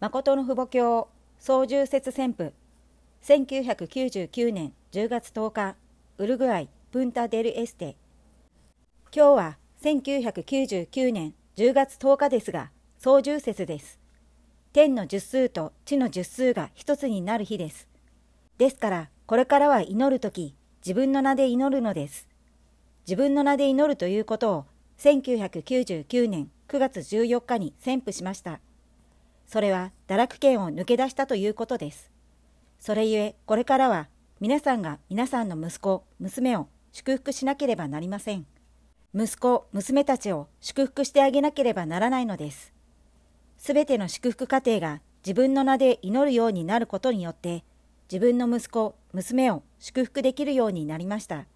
誠の父母教操縦節旋風1999年10月10日ウルグアイプンタデルエステ。今日は1999年10月10日ですが操縦節です。天の十数と地の十数が一つになる日です。ですからこれからは祈るとき自分の名で祈るのです。自分の名で祈るということを1999年9月14日に宣布しました。それは堕落圏を抜け出したということです。それゆえ、これからは皆さんが皆さんの息子、娘を祝福しなければなりません。息子、娘たちを祝福してあげなければならないのです。すべての祝福家庭が自分の名で祈るようになることによって、自分の息子、娘を祝福できるようになりました。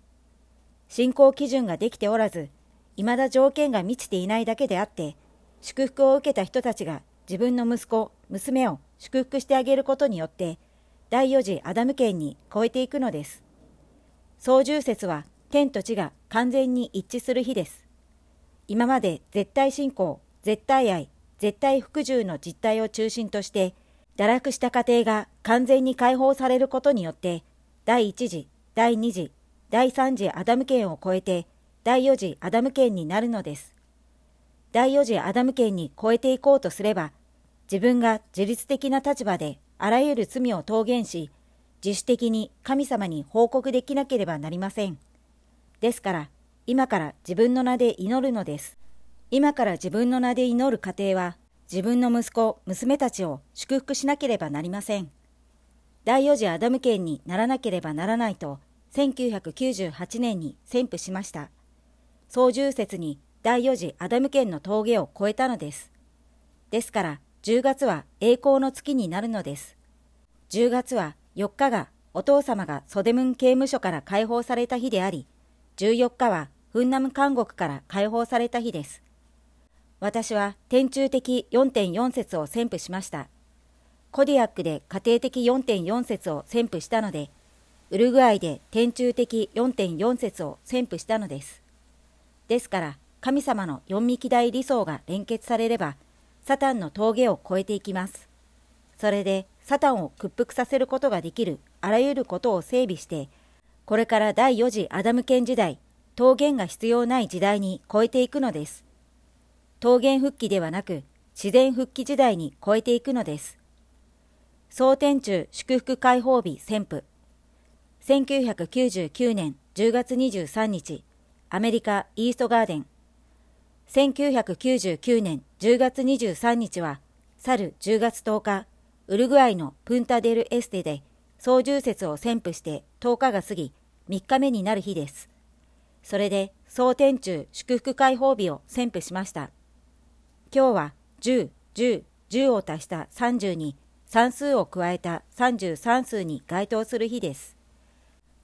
信仰基準ができておらず、未だ条件が満ちていないだけであって、祝福を受けた人たちが自分の息子、娘を祝福してあげることによって、第四次アダム圏に超えていくのです。操縦説は天と地が完全に一致する日です。今まで絶対信仰、絶対愛、絶対服従の実態を中心として、堕落した家庭が完全に解放されることによって、第一次、第二次、第三次アダム圏を超えて、第4次アダム圏になるのです。第4次アダム圏に超えていこうとすれば、自分が自律的な立場であらゆる罪を透言し、自主的に神様に報告できなければなりません。ですから、今から自分の名で祈るのです。今から自分の名で祈る家庭は、自分の息子、娘たちを祝福しなければなりません。第4次アダム圏にならなければならないと、1998年に宣布しました。操縦説に第4次アダム圏の峠を越えたのです。ですから10月は栄光の月になるのです。10月は4日がお父様がソデムン刑務所から解放された日であり、14日はフンナム監獄から解放された日です。私は天中的4.4節を宣布しました。コディアックで家庭的4.4節を宣布したので、ウルグアイで天中的4.4節を宣布したのです。ですから神様の四幹大理想が連結されればサタンの峠を越えていきます。それでサタンを屈服させることができるあらゆることを整備してこれから第4次アダム圏時代桃源が必要ない時代に超えていくのです。桃源復帰ではなく自然復帰時代に超えていくのです。総天中祝福解放日旋風1999年10月23日アメリカイーストガーデン。1999年10月23日は去る10月10日ウルグアイのプンタデルエステで操縦説を宣布して10日が過ぎ3日目になる日です。それで総天中祝福解放日を宣布しました。今日は10、10、10を足した30に算数を加えた33数に該当する日です。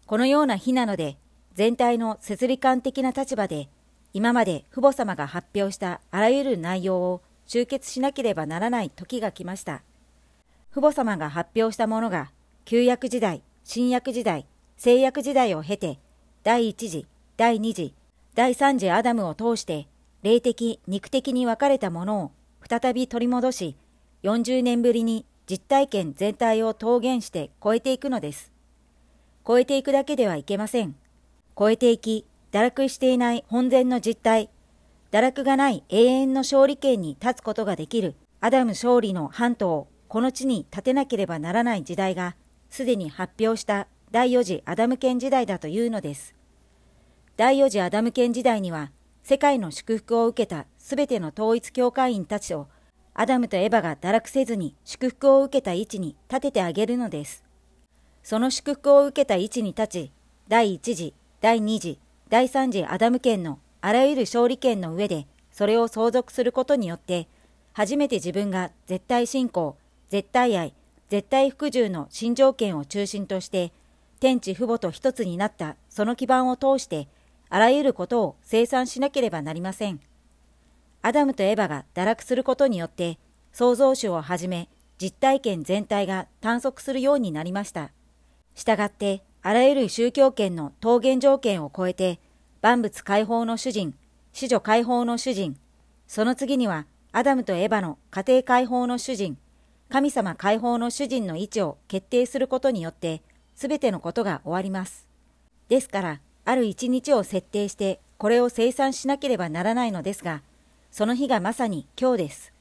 このような日なので全体の摂理観的な立場で今まで父母様が発表したあらゆる内容を集結しなければならない時が来ました。父母様が発表したものが旧約時代新約時代聖約時代を経て第一次第二次第三次アダムを通して霊的肉的に分かれたものを再び取り戻し40年ぶりに実体験全体を桃源して超えていくのです。超えていくだけではいけません。超えていき、堕落していない本然の実態、堕落がない永遠の勝利権に立つことができるアダム勝利の半島をこの地に立てなければならない時代が、すでに発表した第4次アダム圏時代だというのです。第4次アダム圏時代には、世界の祝福を受けたすべての統一教会員たちを、アダムとエバが堕落せずに祝福を受けた位置に立ててあげるのです。その祝福を受けた位置に立ち、第1次第2次、第3次アダム圏のあらゆる勝利権の上でそれを相続することによって初めて自分が絶対信仰、絶対愛、絶対服従の新条件を中心として天地父母と一つになったその基盤を通してあらゆることを生産しなければなりません。アダムとエバが堕落することによって創造主をはじめ実体験全体が探索するようになりました。したがってあらゆる宗教圏の桃源条件を超えて、万物解放の主人、死女解放の主人、その次にはアダムとエバの家庭解放の主人、神様解放の主人の位置を決定することによって、すべてのことが終わります。ですから、ある一日を設定して、これを生産しなければならないのですが、その日がまさに今日です。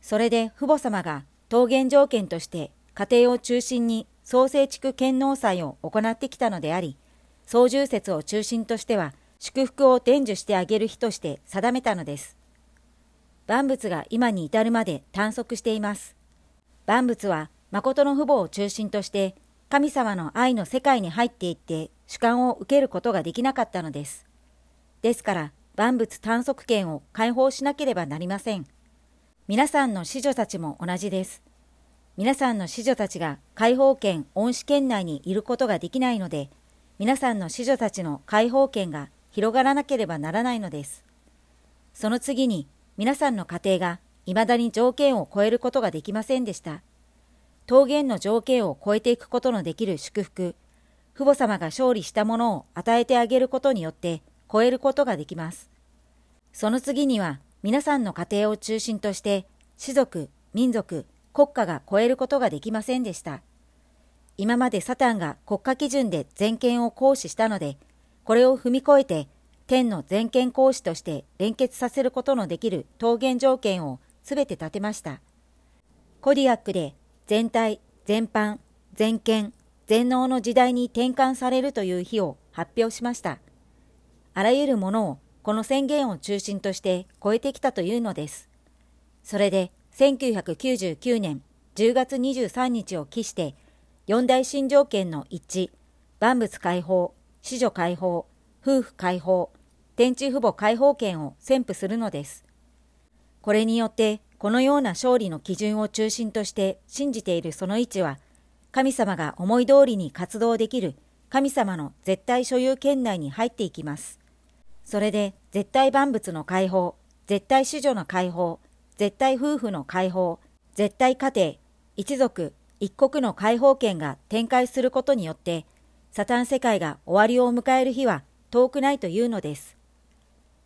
それで父母様が桃源条件として家庭を中心に創生地区献納祭を行ってきたのであり、操縦説を中心としては祝福を伝授してあげる日として定めたのです。万物が今に至るまで探索しています。万物は誠の父母を中心として神様の愛の世界に入っていって主観を受けることができなかったのです。ですから万物探索権を解放しなければなりません。皆さんの子女たちも同じです。皆さんの子女たちが解放権恩賜圏内にいることができないので、皆さんの子女たちの解放権が広がらなければならないのです。その次に、皆さんの家庭が未だに条件を超えることができませんでした。桃源の条件を超えていくことのできる祝福、父母様が勝利したものを与えてあげることによって超えることができます。その次には、皆さんの家庭を中心として、士族、民族、国家が超えることができませんでした。今までサタンが国家基準で全権を行使したので、これを踏み越えて天の全権行使として連結させることのできる桃源条件をすべて立てました。コディアックで全体、全般、全権、全能の時代に転換されるという日を発表しました。あらゆるものをこの宣言を中心として超えてきたというのです。それで1999年10月23日を期して四大新条件の一、万物解放、子女解放、夫婦解放、天地父母解放権を宣布するのです。これによって、このような勝利の基準を中心として信じているその位置は、神様が思い通りに活動できる神様の絶対所有権内に入っていきます。それで、絶対万物の解放、絶対子女の解放、絶対夫婦の解放、絶対家庭、一族、一国の解放権が展開することによって、サタン世界が終わりを迎える日は遠くないというのです。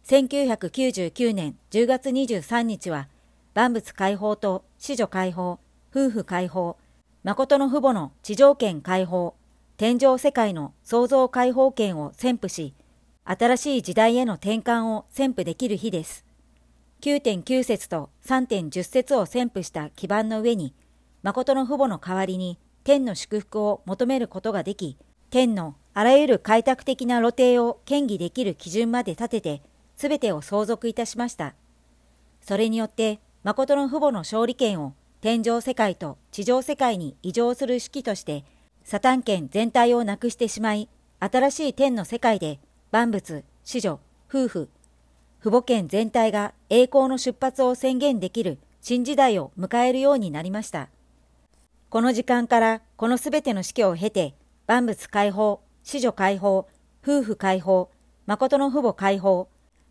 1999年10月23日は、万物解放と子女解放、夫婦解放、誠の父母の地上権解放、天上世界の創造解放権を宣布し、新しい時代への転換を宣布できる日です。9.9節と3.10節を宣布した基盤の上に、誠の父母の代わりに天の祝福を求めることができ、天のあらゆる開拓的な露呈を堅議できる基準まで立てて、すべてを相続いたしました。それによって、誠の父母の勝利権を天上世界と地上世界に移譲する式として、サタン権全体をなくしてしまい、新しい天の世界で万物、子女、夫婦、父母権全体が栄光の出発を宣言できる新時代を迎えるようになりました。この時間からこのすべての式を経て、万物解放、子女解放、夫婦解放、誠の父母解放、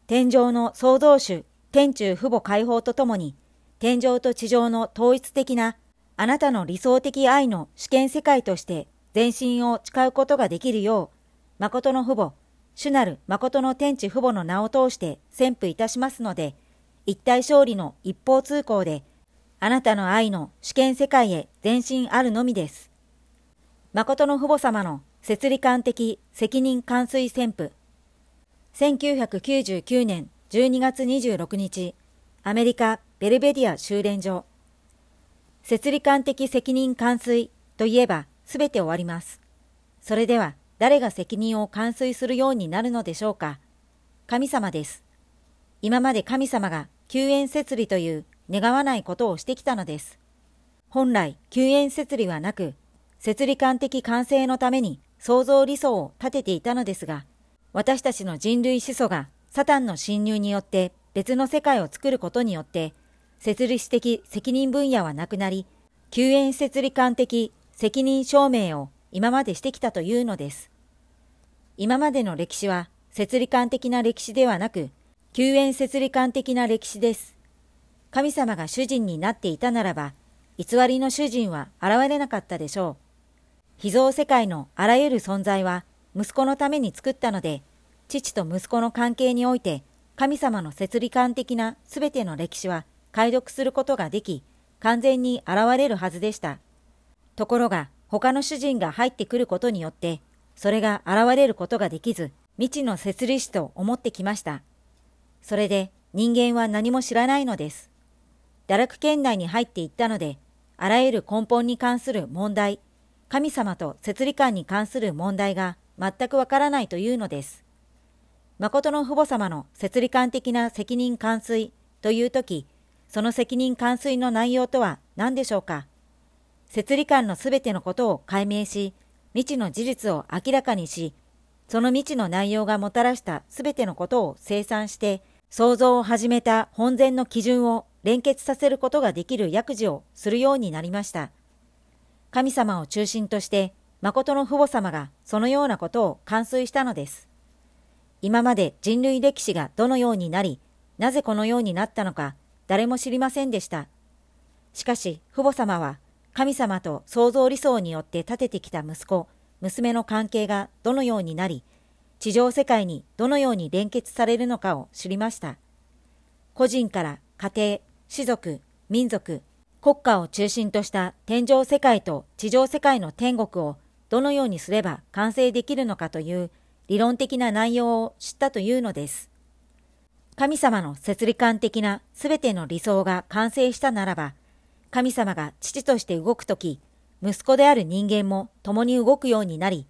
天上の創造主、天中父母解放とともに、天上と地上の統一的なあなたの理想的愛の主権世界として全身を誓うことができるよう、誠の父母、主なる誠の天地父母の名を通して宣布いたしますので、一体勝利の一方通行で、あなたの愛の主権世界へ前進あるのみです。誠の父母様の設理官的責任完遂宣布。1999年12月26日、アメリカ・ベルベディア修練所。設理官的責任完遂といえばすべて終わります。それでは誰が責任を完遂するようになるのでしょうか？神様です。今まで神様が救援設理という願わないことをしてきたのです。本来救援設理はなく、設理観的完成のために創造理想を立てていたのですが、私たちの人類始祖がサタンの侵入によって別の世界を作ることによって、設立的責任分野はなくなり、救援設理観的責任証明を今までしてきたというのです。今までの歴史は設理観的な歴史ではなく、救援設理観的な歴史です。神様が主人になっていたならば、偽りの主人は現れなかったでしょう。秘蔵世界のあらゆる存在は息子のために作ったので、父と息子の関係において、神様の摂理観的なすべての歴史は解読することができ、完全に現れるはずでした。ところが他の主人が入ってくることによって、それが現れることができず、未知の摂理師と思ってきました。それで人間は何も知らないのです。堕落圏内に入っていったので、あらゆる根本に関する問題、神様と摂理観に関する問題が全くわからないというのです。誠の父母様の摂理観的な責任完遂というとき、その責任完遂の内容とは何でしょうか？摂理観のすべてのことを解明し、未知の事実を明らかにし、その未知の内容がもたらしたすべてのことを清算して、創造を始めた本然の基準を連結させることができる薬事をするようになりました。神様を中心として、誠の父母様がそのようなことを完遂したのです。今まで人類歴史がどのようになり、なぜこのようになったのか、誰も知りませんでした。しかし、父母様は神様と創造理想によって立ててきた息子、娘の関係がどのようになり、地上世界にどのように連結されるのかを知りました。個人から家庭、士族、民族、国家を中心とした天上世界と地上世界の天国をどのようにすれば完成できるのかという理論的な内容を知ったというのです。神様の摂理観的なすべての理想が完成したならば、神様が父として動くとき、息子である人間も共に動くようになり、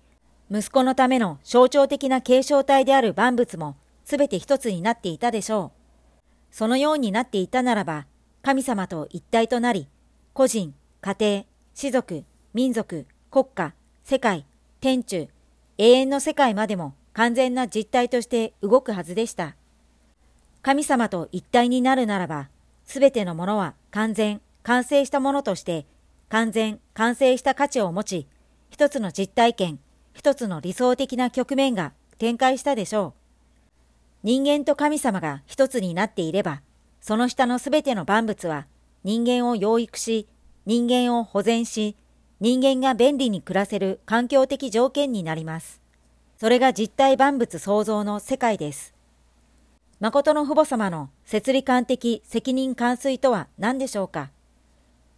息子のための象徴的な継承体である万物もすべて一つになっていたでしょう。そのようになっていたならば、神様と一体となり、個人、家庭、士族、民族、国家、世界、天中、永遠の世界までも完全な実体として動くはずでした。神様と一体になるならば、すべてのものは完全、完成したものとして、完全、完成した価値を持ち、一つの実体験、一つの理想的な局面が展開したでしょう。人間と神様が一つになっていれば、その下のすべての万物は人間を養育し、人間を保全し、人間が便利に暮らせる環境的条件になります。それが実体万物創造の世界です。誠の父母様の摂理観的責任完遂とは何でしょうか？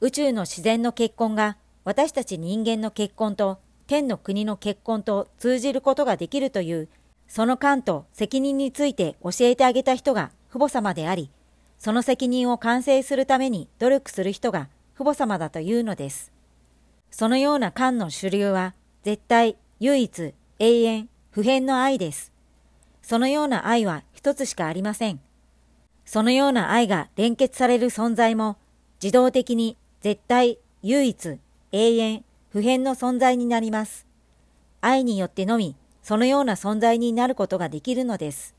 宇宙の自然の結婚が私たち人間の結婚と天の国の結婚と通じることができるというその感と責任について教えてあげた人が父母様であり、その責任を完成するために努力する人が父母様だというのです。そのような感の主流は絶対、唯一、永遠、不変の愛です。そのような愛は一つしかありません。そのような愛が連結される存在も自動的に絶対、唯一、永遠、普遍の存在になります。愛によってのみ、そのような存在になることができるのです。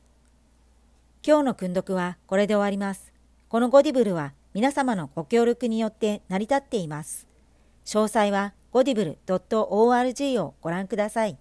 今日の訓読はこれで終わります。このゴディブルは皆様のご協力によって成り立っています。詳細はゴディブル .org をご覧ください。